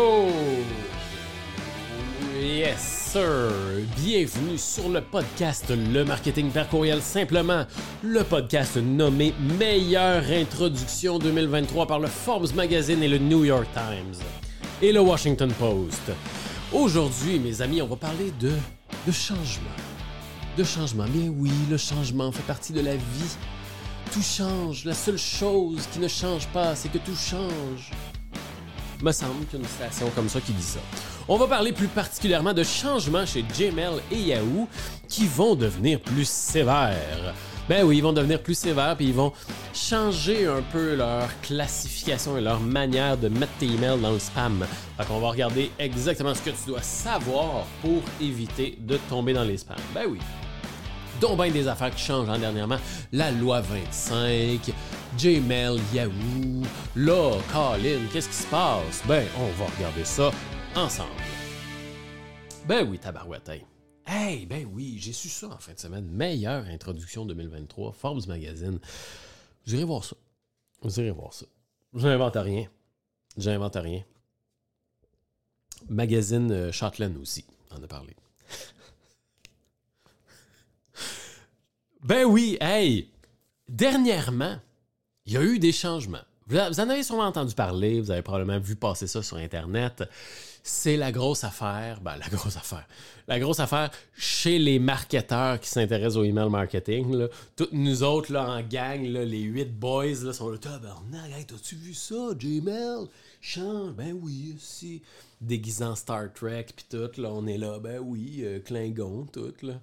Oh! Yes, sir! Bienvenue sur le podcast Le Marketing par courriel Simplement, le podcast nommé Meilleure introduction 2023 par le Forbes Magazine et le New York Times et le Washington Post. Aujourd'hui, mes amis, on va parler de, de changement. De changement. Bien oui, le changement fait partie de la vie. Tout change. La seule chose qui ne change pas, c'est que tout change. Me semble qu'il y a une citation comme ça qui dit ça. On va parler plus particulièrement de changements chez Gmail et Yahoo qui vont devenir plus sévères. Ben oui, ils vont devenir plus sévères puis ils vont changer un peu leur classification et leur manière de mettre tes emails dans le spam. Fait qu'on va regarder exactement ce que tu dois savoir pour éviter de tomber dans les spams. Ben oui. Donc ben des affaires qui changent hein, dernièrement. La loi 25, Gmail, Yahoo. Là, Colin, qu'est-ce qui se passe? Ben, on va regarder ça ensemble. Ben oui, tabarouette, hey. Hey, ben oui, j'ai su ça en fin de semaine. Meilleure introduction 2023, Forbes Magazine. Vous irez voir ça. Vous irez voir ça. J'invente rien. J'invente rien. Magazine euh, Châtelaine aussi, on a parlé. ben oui, hey! Dernièrement, il y a eu des changements. Vous en avez sûrement entendu parler, vous avez probablement vu passer ça sur Internet. C'est la grosse affaire, ben la grosse affaire, la grosse affaire chez les marketeurs qui s'intéressent au email marketing. Toutes nous autres là, en gang, les huit boys là, sont là, tabarnak, hey, t'as-tu vu ça, Gmail? Change, ben oui, si. Déguisant Star Trek, puis tout, là, on est là, ben oui, euh, Klingon, tout, là.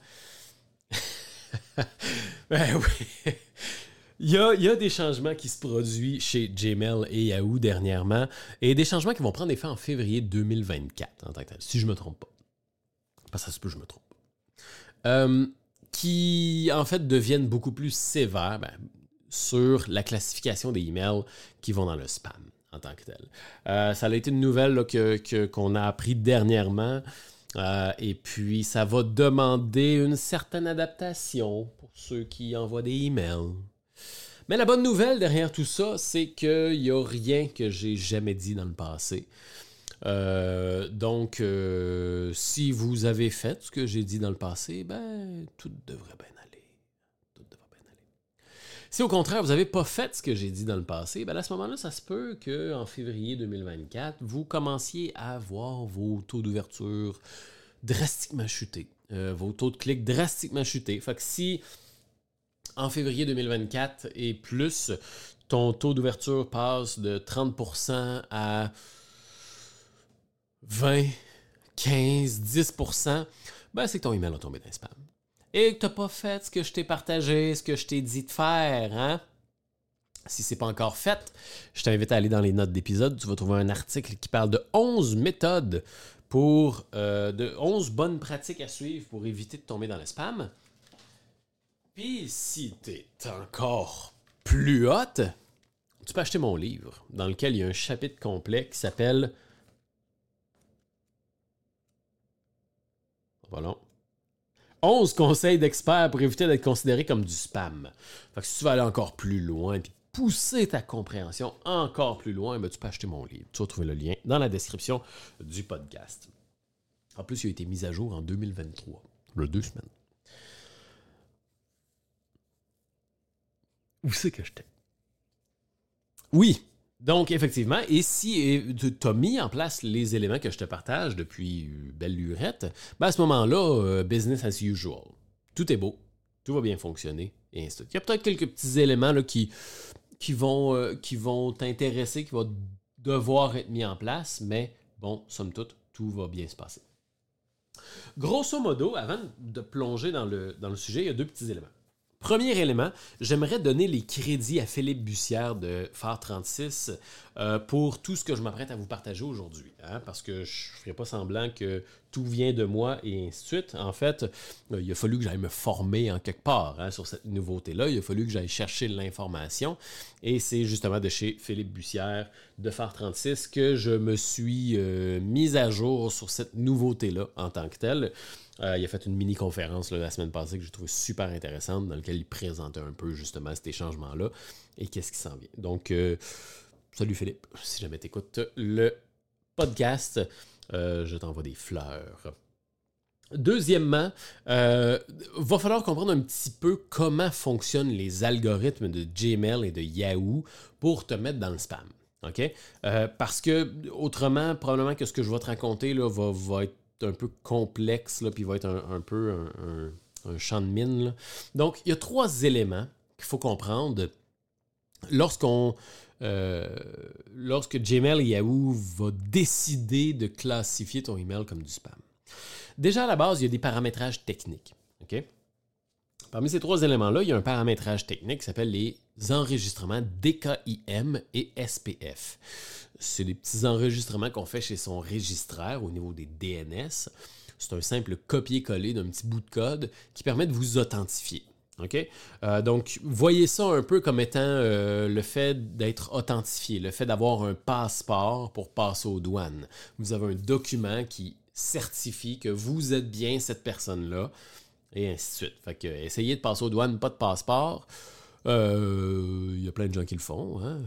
ben oui. Il y, a, des changements qui se produisent chez Gmail et Yahoo dernièrement, et des changements qui vont prendre effet en février 2024, en tant que tel, si je ne me trompe pas. Parce que ça se peut je me trompe. Euh, qui, en fait, deviennent beaucoup plus sévères ben, sur la classification des emails qui vont dans le spam, en tant que tel. Euh, ça a été une nouvelle qu'on que, a appris dernièrement. Euh, et puis, ça va demander une certaine adaptation pour ceux qui envoient des emails. Mais la bonne nouvelle derrière tout ça, c'est qu'il n'y a rien que j'ai jamais dit dans le passé. Euh, donc, euh, si vous avez fait ce que j'ai dit dans le passé, ben, tout devrait bien aller. Tout devrait bien aller. Si au contraire, vous n'avez pas fait ce que j'ai dit dans le passé, ben à ce moment-là, ça se peut qu'en février 2024, vous commenciez à voir vos taux d'ouverture drastiquement chuter. Euh, vos taux de clics drastiquement chuter. Fait que si en février 2024 et plus, ton taux d'ouverture passe de 30% à 20, 15, 10%, ben c'est que ton email a tombé dans le spam. Et que tu n'as pas fait ce que je t'ai partagé, ce que je t'ai dit de faire, hein? Si c'est pas encore fait, je t'invite à aller dans les notes d'épisode. Tu vas trouver un article qui parle de 11 méthodes pour euh, de 11 bonnes pratiques à suivre pour éviter de tomber dans le spam. Puis si t'es encore plus haute, tu peux acheter mon livre, dans lequel il y a un chapitre complet qui s'appelle Voilà. 11 conseils d'experts pour éviter d'être considéré comme du spam. Fait que si tu veux aller encore plus loin et pousser ta compréhension encore plus loin, ben, tu peux acheter mon livre. Tu vas trouver le lien dans la description du podcast. En plus, il a été mis à jour en 2023, le deux semaines. Où c'est que j'étais? Oui, donc effectivement, et si tu as mis en place les éléments que je te partage depuis belle lurette, ben à ce moment-là, euh, business as usual. Tout est beau, tout va bien fonctionner, et ainsi de suite. Il y a peut-être quelques petits éléments euh, qui vont t'intéresser, qui vont devoir être mis en place, mais bon, somme toute, tout va bien se passer. Grosso modo, avant de plonger dans le sujet, il y a deux petits éléments. Premier élément, j'aimerais donner les crédits à Philippe Bussière de Phare 36 euh, pour tout ce que je m'apprête à vous partager aujourd'hui. Hein, parce que je ne ferai pas semblant que tout vient de moi et ainsi de suite. En fait, euh, il a fallu que j'aille me former en quelque part hein, sur cette nouveauté-là. Il a fallu que j'aille chercher l'information. Et c'est justement de chez Philippe Bussière de Phare 36 que je me suis euh, mis à jour sur cette nouveauté-là en tant que telle. Euh, il a fait une mini-conférence la semaine passée que j'ai trouvé super intéressante, dans laquelle il présentait un peu justement ces changements-là et qu'est-ce qui s'en vient. Donc, salut Philippe, si jamais tu écoutes le podcast, je t'envoie des fleurs. Deuxièmement, euh, va falloir comprendre un petit peu comment fonctionnent les algorithmes de Gmail et de Yahoo pour te mettre dans le spam. Euh, parce que autrement, probablement que ce que je vais te raconter là, va, être un peu complexe, là, puis va être un, peu un, champ de mine. Donc, il y a trois éléments qu'il faut comprendre lorsqu'on euh, lorsque Gmail Yahoo va décider de classifier ton email comme du spam. Déjà à la base, il y a des paramétrages techniques. Parmi ces trois éléments-là, il y a un paramétrage technique qui s'appelle les enregistrements DKIM et SPF. C'est des petits enregistrements qu'on fait chez son registraire au niveau des DNS. C'est un simple copier-coller d'un petit bout de code qui permet de vous authentifier. Euh, donc, voyez ça un peu comme étant euh, le fait d'être authentifié, le fait d'avoir un passeport pour passer aux douanes. Vous avez un document qui certifie que vous êtes bien cette personne-là, et ainsi de suite. Fait que essayez de passer aux douanes, pas de passeport. Il euh, y a plein de gens qui le font. Hein?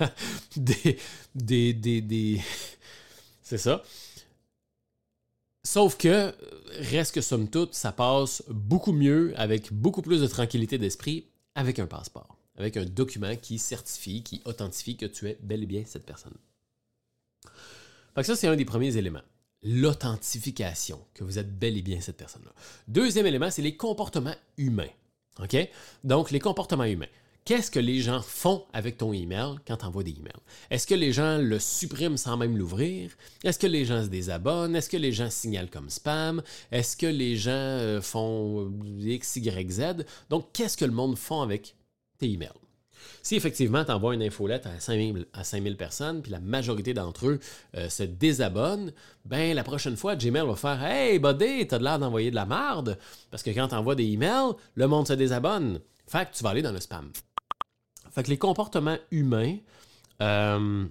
des, des, des, des... C'est ça. Sauf que, reste que somme toute, ça passe beaucoup mieux, avec beaucoup plus de tranquillité d'esprit, avec un passeport, avec un document qui certifie, qui authentifie que tu es bel et bien cette personne. Fait que ça, c'est un des premiers éléments l'authentification, que vous êtes bel et bien cette personne-là. Deuxième élément, c'est les comportements humains. OK? Donc, les comportements humains. Qu'est-ce que les gens font avec ton email quand tu envoies des emails? Est-ce que les gens le suppriment sans même l'ouvrir? Est-ce que les gens se désabonnent? Est-ce que les gens signalent comme spam? Est-ce que les gens euh, font X, Y, Z? Donc, qu'est-ce que le monde font avec tes emails? Si effectivement tu envoies une infolette à 5000, à 5000 personnes, puis la majorité d'entre eux euh, se désabonnent, ben la prochaine fois, Gmail va faire Hey, buddy, t'as de l'air d'envoyer de la marde, parce que quand tu envoies des emails, le monde se désabonne. Fait que tu vas aller dans le spam. Fait que les comportements humains euh,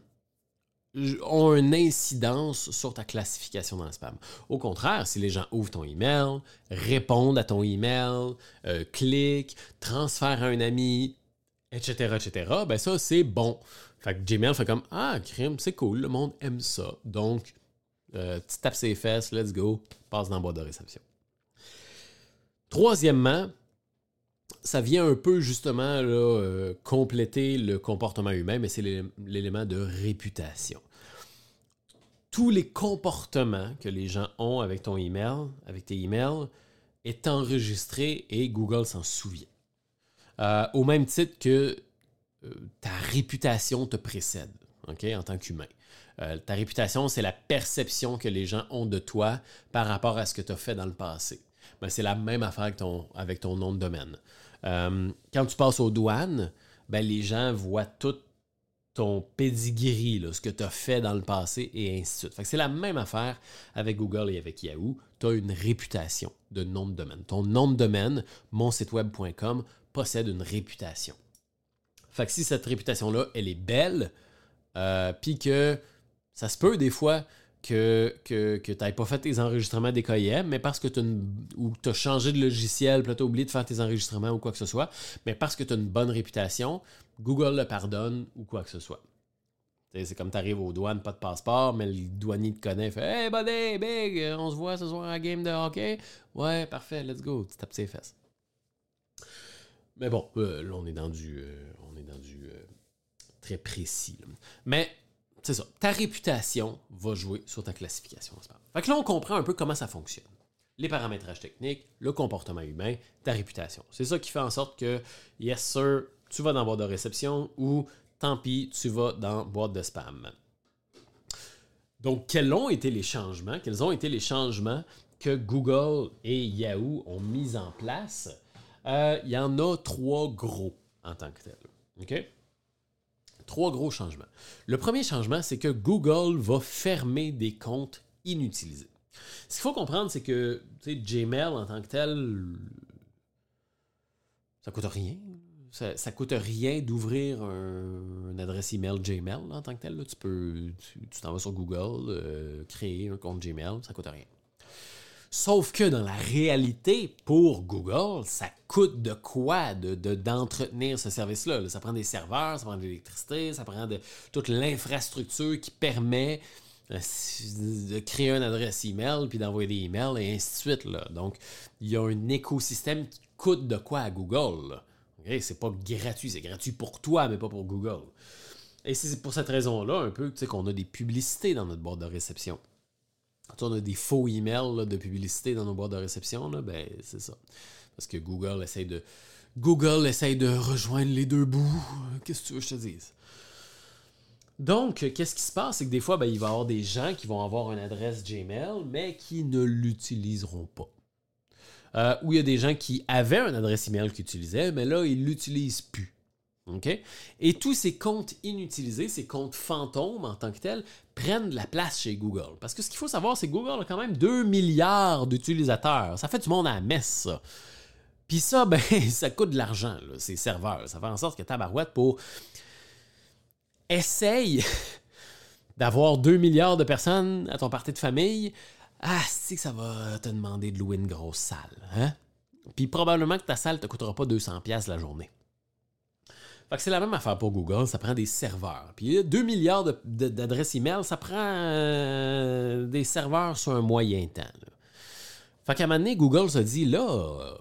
ont une incidence sur ta classification dans le spam. Au contraire, si les gens ouvrent ton email, répondent à ton email, euh, cliquent, transfèrent à un ami, etc., etc., ben ça, c'est bon. Fait que Gmail fait comme Ah, crime, c'est cool, le monde aime ça. Donc, euh, tu tapes ses fesses, let's go, passe dans le boîte de réception. Troisièmement, ça vient un peu justement euh, compléter le comportement humain, mais c'est l'élément de réputation. Tous les comportements que les gens ont avec ton email, avec tes emails, est enregistré et Google s'en souvient. Euh, au même titre que euh, ta réputation te précède en tant qu'humain. Ta réputation, c'est la perception que les gens ont de toi par rapport à ce que tu as fait dans le passé. Ben, c'est la même affaire avec ton, nom de domaine. Quand tu passes aux douanes, ben, les gens voient tout ton pedigree, ce que tu as fait dans le passé et ainsi de suite. c'est la même affaire avec Google et avec Yahoo. Tu as une réputation de nom de domaine. Ton nom de domaine, monsiteweb.com, possède une réputation. Fait si cette réputation-là, elle est belle, euh, puis que ça se peut des fois que, que, que tu n'aies pas fait tes enregistrements des KIM, mais parce que tu as changé de logiciel, peut-être oublié de faire tes enregistrements ou quoi que ce soit, mais parce que tu as une bonne réputation, Google le pardonne ou quoi que ce soit. C'est comme tu arrives aux douanes, pas de passeport, mais le douanier te connaît, fait Hey buddy, big, on se voit ce soir à la game de hockey. Ouais, parfait, let's go. Tu tapes ses fesses. Mais bon, euh, là, on est dans du, euh, on est dans du euh, très précis. Mais c'est ça. Ta réputation va jouer sur ta classification Fait que là, on comprend un peu comment ça fonctionne. Les paramétrages techniques, le comportement humain, ta réputation. C'est ça qui fait en sorte que, yes sir, tu vas dans boîte de réception ou tant pis, tu vas dans boîte de spam. Donc, quels ont été les changements? Quels ont été les changements que Google et Yahoo ont mis en place? Euh, il y en a trois gros en tant que tel. OK? Trois gros changements. Le premier changement, c'est que Google va fermer des comptes inutilisés. Ce qu'il faut comprendre, c'est que Gmail en tant que tel, ça coûte rien. Ça, ne coûte rien d'ouvrir un, une adresse email Gmail en tant que tel. Tu peux, tu t'en vas sur Google, euh, créer un compte Gmail, ça coûte rien. Sauf que dans la réalité, pour Google, ça coûte de quoi de, d'entretenir ce service-là? Ça prend des serveurs, ça prend de l'électricité, ça prend toute l'infrastructure qui permet de créer une adresse email, puis d'envoyer des emails, et ainsi de suite. Donc, il y a un écosystème qui coûte de quoi à Google. C'est pas gratuit, c'est gratuit pour toi, mais pas pour Google. Et c'est pour cette raison-là, un peu, qu'on a des publicités dans notre boîte de réception. Quand on a des faux emails de publicité dans nos boîtes de réception, ben, c'est ça. Parce que Google essaye de. Google essaye de rejoindre les deux bouts. Qu'est-ce que tu veux que je te dise? Donc, qu'est-ce qui se passe? C'est que des fois, ben, il va y avoir des gens qui vont avoir une adresse Gmail, mais qui ne l'utiliseront pas. Euh, ou il y a des gens qui avaient une adresse email qu'ils utilisaient, mais là, ils ne l'utilisent plus. Et tous ces comptes inutilisés, ces comptes fantômes en tant que tels, prennent de la place chez Google. Parce que ce qu'il faut savoir, c'est que Google a quand même 2 milliards d'utilisateurs. Ça fait du monde à la messe, ça. Puis ça, ben, ça coûte de l'argent, ces serveurs. Ça fait en sorte que Tabarouette, pour essaye d'avoir 2 milliards de personnes à ton parti de famille, ah, que ça va te demander de louer une grosse salle. Hein? Puis probablement que ta salle ne te coûtera pas 200$ la journée. Fait c'est la même affaire pour Google, ça prend des serveurs. Puis 2 milliards d'adresses email, ça prend euh, des serveurs sur un moyen temps. Fait qu'à un moment donné, Google se dit là,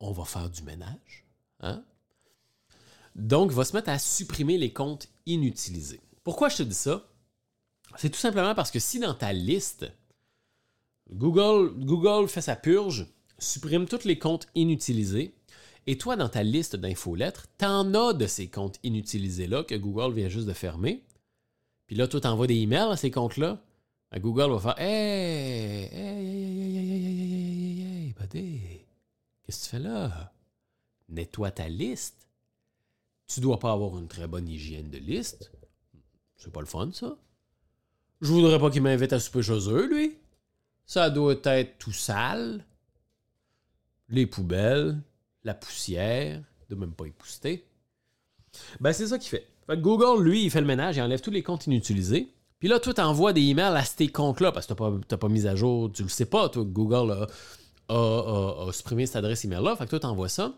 on va faire du ménage. Hein? Donc, il va se mettre à supprimer les comptes inutilisés. Pourquoi je te dis ça? C'est tout simplement parce que si dans ta liste, Google, Google fait sa purge, supprime tous les comptes inutilisés, et toi, dans ta liste d'infolettres, t'en as de ces comptes inutilisés-là que Google vient juste de fermer. Puis là, toi, t'envoies des emails à ces comptes-là. Google va faire Hey, hey, hey, hey, hey, hey, hey, buddy, qu'est-ce que tu fais là? Nettoie ta liste. Tu dois pas avoir une très bonne hygiène de liste. C'est pas le fun, ça. Je voudrais pas qu'il m'invite à souper chez eux, lui. Ça doit être tout sale. Les poubelles, la poussière, de même pas épousseter. Ben, c'est ça qu'il fait. Google, lui, il fait le ménage, il enlève tous les comptes inutilisés. Puis là, toi, t'envoies des emails à ces comptes-là parce que t'as pas, pas mis à jour, tu le sais pas, toi, Google a, supprimé cette adresse email-là. Fait que toi, t'envoies ça.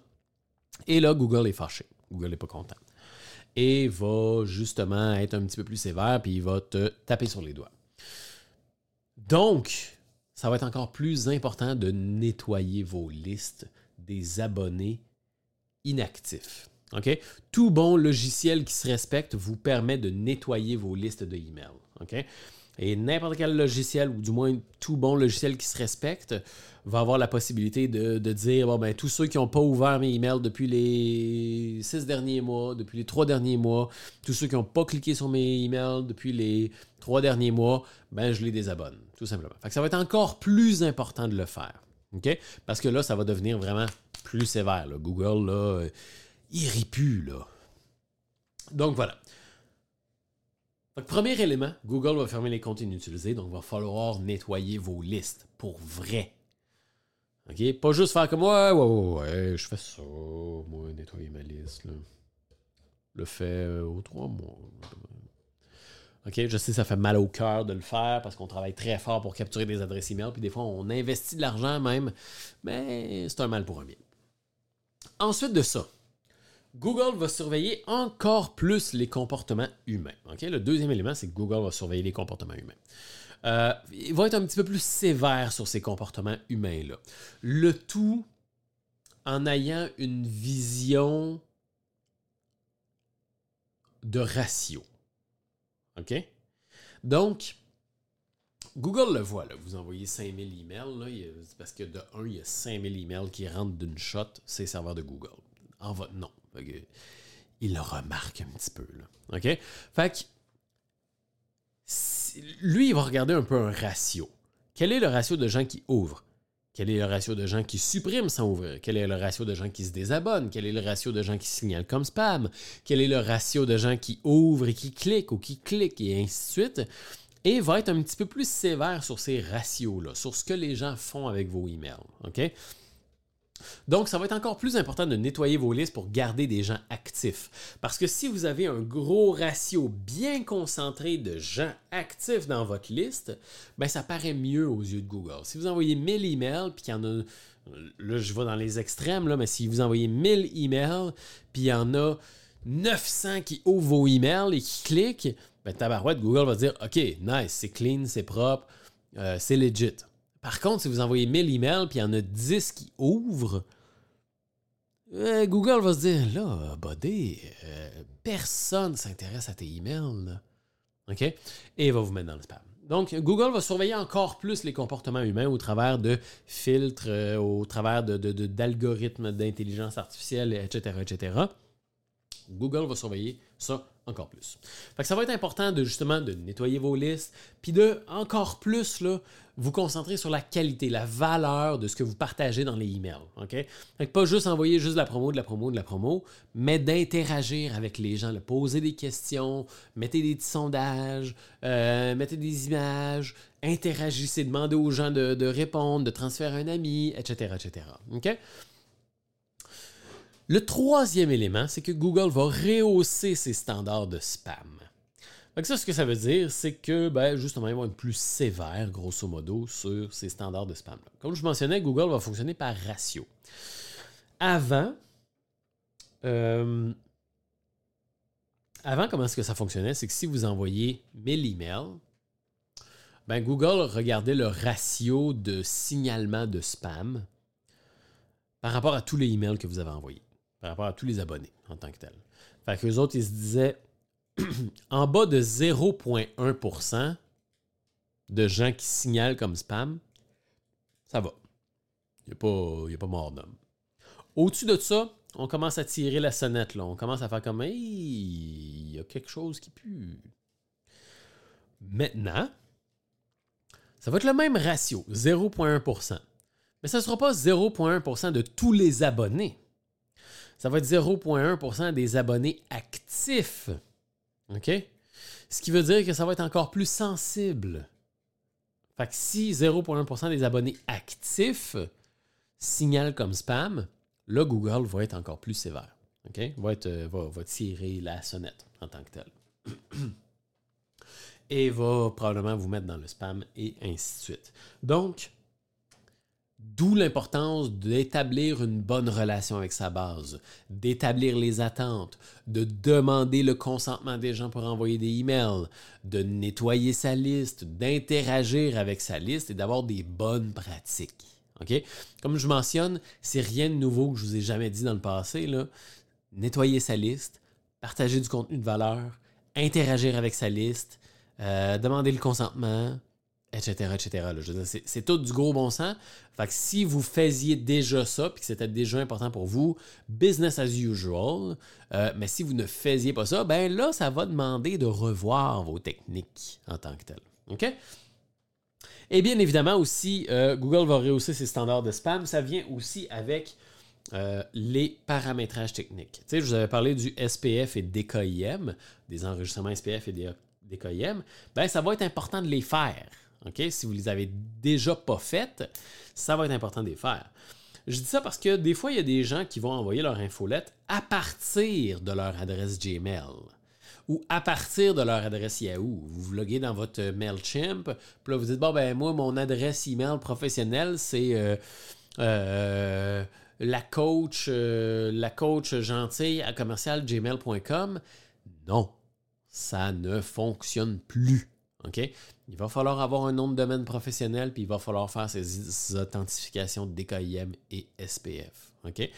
Et là, Google est fâché. Google n'est pas content. Et va justement être un petit peu plus sévère, puis il va te taper sur les doigts. Donc, ça va être encore plus important de nettoyer vos listes des abonnés inactifs. Tout bon logiciel qui se respecte vous permet de nettoyer vos listes de emails. Et n'importe quel logiciel, ou du moins tout bon logiciel qui se respecte, va avoir la possibilité de, dire ben, tous ceux qui n'ont pas ouvert mes emails depuis les six derniers mois, depuis les trois derniers mois, tous ceux qui n'ont pas cliqué sur mes emails depuis les trois derniers mois, ben, je les désabonne, tout simplement. Ça va être encore plus important de le faire. OK? Parce que là, ça va devenir vraiment plus sévère. Google, là, euh, il rit plus, là. Donc voilà. premier élément, Google va fermer les comptes inutilisés, donc il va falloir nettoyer vos listes pour vrai. OK? Pas juste faire comme ouais, ouais, ouais, je fais ça, moi, nettoyer ma liste. Le fait euh, aux trois mois. OK, je sais, ça fait mal au cœur de le faire parce qu'on travaille très fort pour capturer des adresses email, puis des fois, on investit de l'argent même, mais c'est un mal pour un bien. Ensuite de ça, Google va surveiller encore plus les comportements humains. Le deuxième élément, c'est que Google va surveiller les comportements humains. Euh, il va être un petit peu plus sévère sur ces comportements humains-là. Le tout en ayant une vision de ratio. OK? Donc, Google le voit, là. vous envoyez 5000 emails, là, parce que de un, il y a 5000 emails qui rentrent d'une shot, c'est serveur de Google. En votre nom. il le remarque un petit peu. Là. OK? Fait que, lui, il va regarder un peu un ratio. Quel est le ratio de gens qui ouvrent? Quel est le ratio de gens qui suppriment sans ouvrir? Quel est le ratio de gens qui se désabonnent? Quel est le ratio de gens qui signalent comme spam? Quel est le ratio de gens qui ouvrent et qui cliquent ou qui cliquent et ainsi de suite? Et va être un petit peu plus sévère sur ces ratios-là, sur ce que les gens font avec vos emails. OK? Donc, ça va être encore plus important de nettoyer vos listes pour garder des gens actifs. Parce que si vous avez un gros ratio bien concentré de gens actifs dans votre liste, ben ça paraît mieux aux yeux de Google. Si vous envoyez 1000 emails, puis qu'il y en a, là je vais dans les extrêmes, là, mais si vous envoyez 1000 emails, puis il y en a 900 qui ouvrent vos emails et qui cliquent, ben, tabarouette, Google va dire OK, nice, c'est clean, c'est propre, euh, c'est legit. Par contre, si vous envoyez 1000 emails puis il y en a 10 qui ouvrent, euh, Google va se dire là, buddy, euh, personne s'intéresse à tes emails. OK? Et il va vous mettre dans le spam. Donc, Google va surveiller encore plus les comportements humains au travers de filtres, au travers d'algorithmes d'intelligence artificielle, etc., etc. Google va surveiller ça encore plus. Fait que ça va être important de justement de nettoyer vos listes, puis de encore plus là, vous concentrer sur la qualité, la valeur de ce que vous partagez dans les emails. OK? Que pas juste envoyer juste de la promo, de la promo, de la promo, mais d'interagir avec les gens, de poser des questions, mettez des petits sondages, euh, mettez des images, interagissez, demandez aux gens de, répondre, de transférer un ami, etc. Le troisième élément, c'est que Google va rehausser ses standards de spam. Donc ça, ce que ça veut dire, c'est que ben, justement, ils vont être plus sévères, grosso modo, sur ces standards de spam. -là. Comme je mentionnais, Google va fonctionner par ratio. Avant, euh, avant, comment est-ce que ça fonctionnait? C'est que si vous envoyez 1000 emails, ben Google regardait le ratio de signalement de spam par rapport à tous les emails que vous avez envoyés par rapport à tous les abonnés en tant que tel. Fait qu'eux autres, ils se disaient en bas de 0,1% de gens qui signalent comme spam, ça va. Il n'y a, pas, mort d'homme. Au-dessus de ça, on commence à tirer la sonnette. Là. On commence à faire comme il y a quelque chose qui pue. Maintenant, ça va être le même ratio, 0,1%. Mais ça ne sera pas 0,1% de tous les abonnés ça va être 0,1% des abonnés actifs. OK? Ce qui veut dire que ça va être encore plus sensible. Fait que si 0,1% des abonnés actifs signalent comme spam, là, Google va être encore plus sévère. OK? Va, être, euh, va, tirer la sonnette en tant que tel. et va probablement vous mettre dans le spam et ainsi de suite. Donc, D'où l'importance d'établir une bonne relation avec sa base, d'établir les attentes, de demander le consentement des gens pour envoyer des emails, de nettoyer sa liste, d'interagir avec sa liste et d'avoir des bonnes pratiques. OK? Comme je mentionne, c'est rien de nouveau que je vous ai jamais dit dans le passé. Nettoyer sa liste, partager du contenu de valeur, interagir avec sa liste, euh, demander le consentement, etc., etc. C'est tout du gros bon sens. Fait si vous faisiez déjà ça, puis que c'était déjà important pour vous, business as usual. Euh, mais si vous ne faisiez pas ça, ben là, ça va demander de revoir vos techniques en tant que tel. OK? Et bien évidemment aussi, euh, Google va rehausser ses standards de spam. Ça vient aussi avec euh, les paramétrages techniques. Tu sais, je vous avais parlé du SPF et DKIM, des enregistrements SPF et DKIM. Ben, ça va être important de les faire. Si vous ne les avez déjà pas faites, ça va être important de les faire. Je dis ça parce que des fois, il y a des gens qui vont envoyer leur infolette à partir de leur adresse Gmail ou à partir de leur adresse Yahoo. Vous vous loguez dans votre MailChimp, puis là, vous dites, bon, ben moi, mon adresse email professionnelle, c'est euh, euh, la coach, euh, la coach gentille à commercialgmail.com. Non, ça ne fonctionne plus. OK? Il va falloir avoir un nom de domaine professionnel, puis il va falloir faire ces authentifications DKIM et SPF. OK?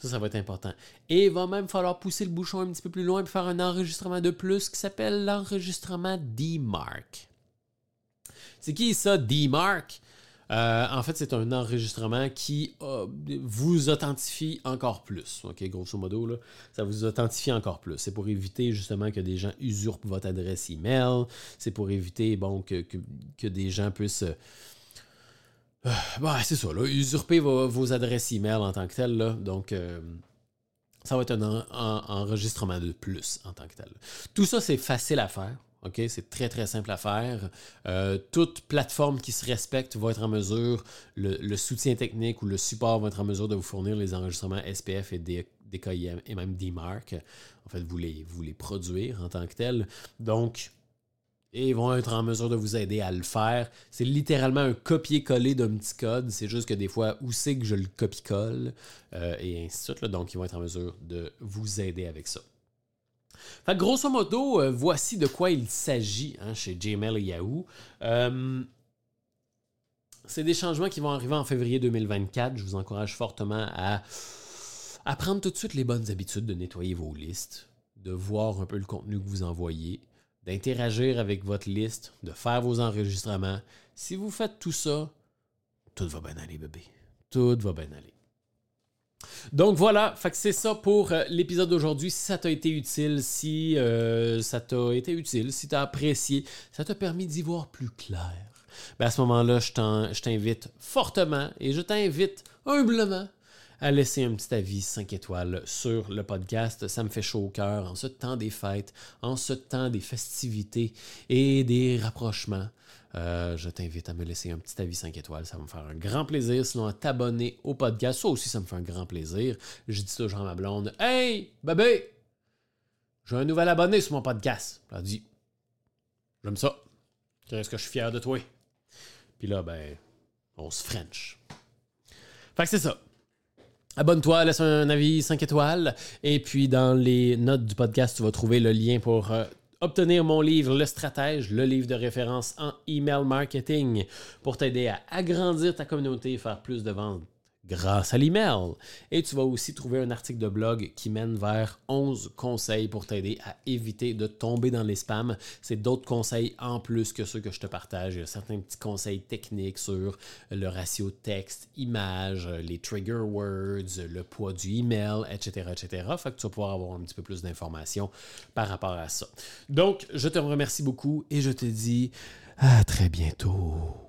Ça, ça va être important. Et il va même falloir pousser le bouchon un petit peu plus loin et faire un enregistrement de plus qui s'appelle l'enregistrement D-Mark. C'est qui ça, D-Mark? Euh, en fait, c'est un enregistrement qui euh, vous authentifie encore plus. OK, grosso modo, là, ça vous authentifie encore plus. C'est pour éviter justement que des gens usurpent votre adresse email. C'est pour éviter bon, que, des gens puissent. Euh, bah, c'est ça, là, usurper vos, adresses email en tant que tel. Là. Donc, ça va être un enregistrement de plus en tant que tel. Tout ça, c'est facile à faire. C'est très, très simple à faire. Euh, toute plateforme qui se respecte va être en mesure, le, soutien technique ou le support va être en mesure de vous fournir les enregistrements SPF et DKIM et même DMARC. En fait, vous les, vous les produire en tant que tel. Donc, et ils vont être en mesure de vous aider à le faire. C'est littéralement un copier-coller d'un petit code. C'est juste que des fois, où c'est que je le copie-colle euh, et ainsi de suite. Donc, ils vont être en mesure de vous aider avec ça. Fait grosso modo, euh, voici de quoi il s'agit hein, chez Gmail et Yahoo. Euh, c'est des changements qui vont arriver en février 2024. Je vous encourage fortement à, à prendre tout de suite les bonnes habitudes de nettoyer vos listes, de voir un peu le contenu que vous envoyez, d'interagir avec votre liste, de faire vos enregistrements. Si vous faites tout ça, tout va bien aller, bébé. Tout va bien aller. Donc voilà, c'est ça pour euh, l'épisode d'aujourd'hui. Si ça t'a été utile, si euh, ça t'a été utile, si t'as apprécié, ça t'a permis d'y voir plus clair. Ben à ce moment-là, je t'invite fortement et je t'invite humblement à laisser un petit avis 5 étoiles sur le podcast. Ça me fait chaud au cœur en ce temps des fêtes, en ce temps des festivités et des rapprochements. Euh, je t'invite à me laisser un petit avis 5 étoiles. Ça va me faire un grand plaisir. Sinon, à t'abonner au podcast. Ça aussi, ça me fait un grand plaisir. Je dis toujours à ma blonde Hey, bébé, j'ai un nouvel abonné sur mon podcast. Elle dit J'aime ça. Qu'est-ce que je suis fier de toi? Puis là, ben, on se French. Fait que c'est ça. Abonne-toi, laisse un avis 5 étoiles. Et puis, dans les notes du podcast, tu vas trouver le lien pour euh, obtenir mon livre Le Stratège, le livre de référence en email marketing pour t'aider à agrandir ta communauté et faire plus de ventes grâce à l'email. Et tu vas aussi trouver un article de blog qui mène vers 11 conseils pour t'aider à éviter de tomber dans les spams. C'est d'autres conseils en plus que ceux que je te partage. Il y a certains petits conseils techniques sur le ratio texte-image, les trigger words, le poids du email, etc., etc. Fait que tu vas pouvoir avoir un petit peu plus d'informations par rapport à ça. Donc, je te remercie beaucoup et je te dis à très bientôt.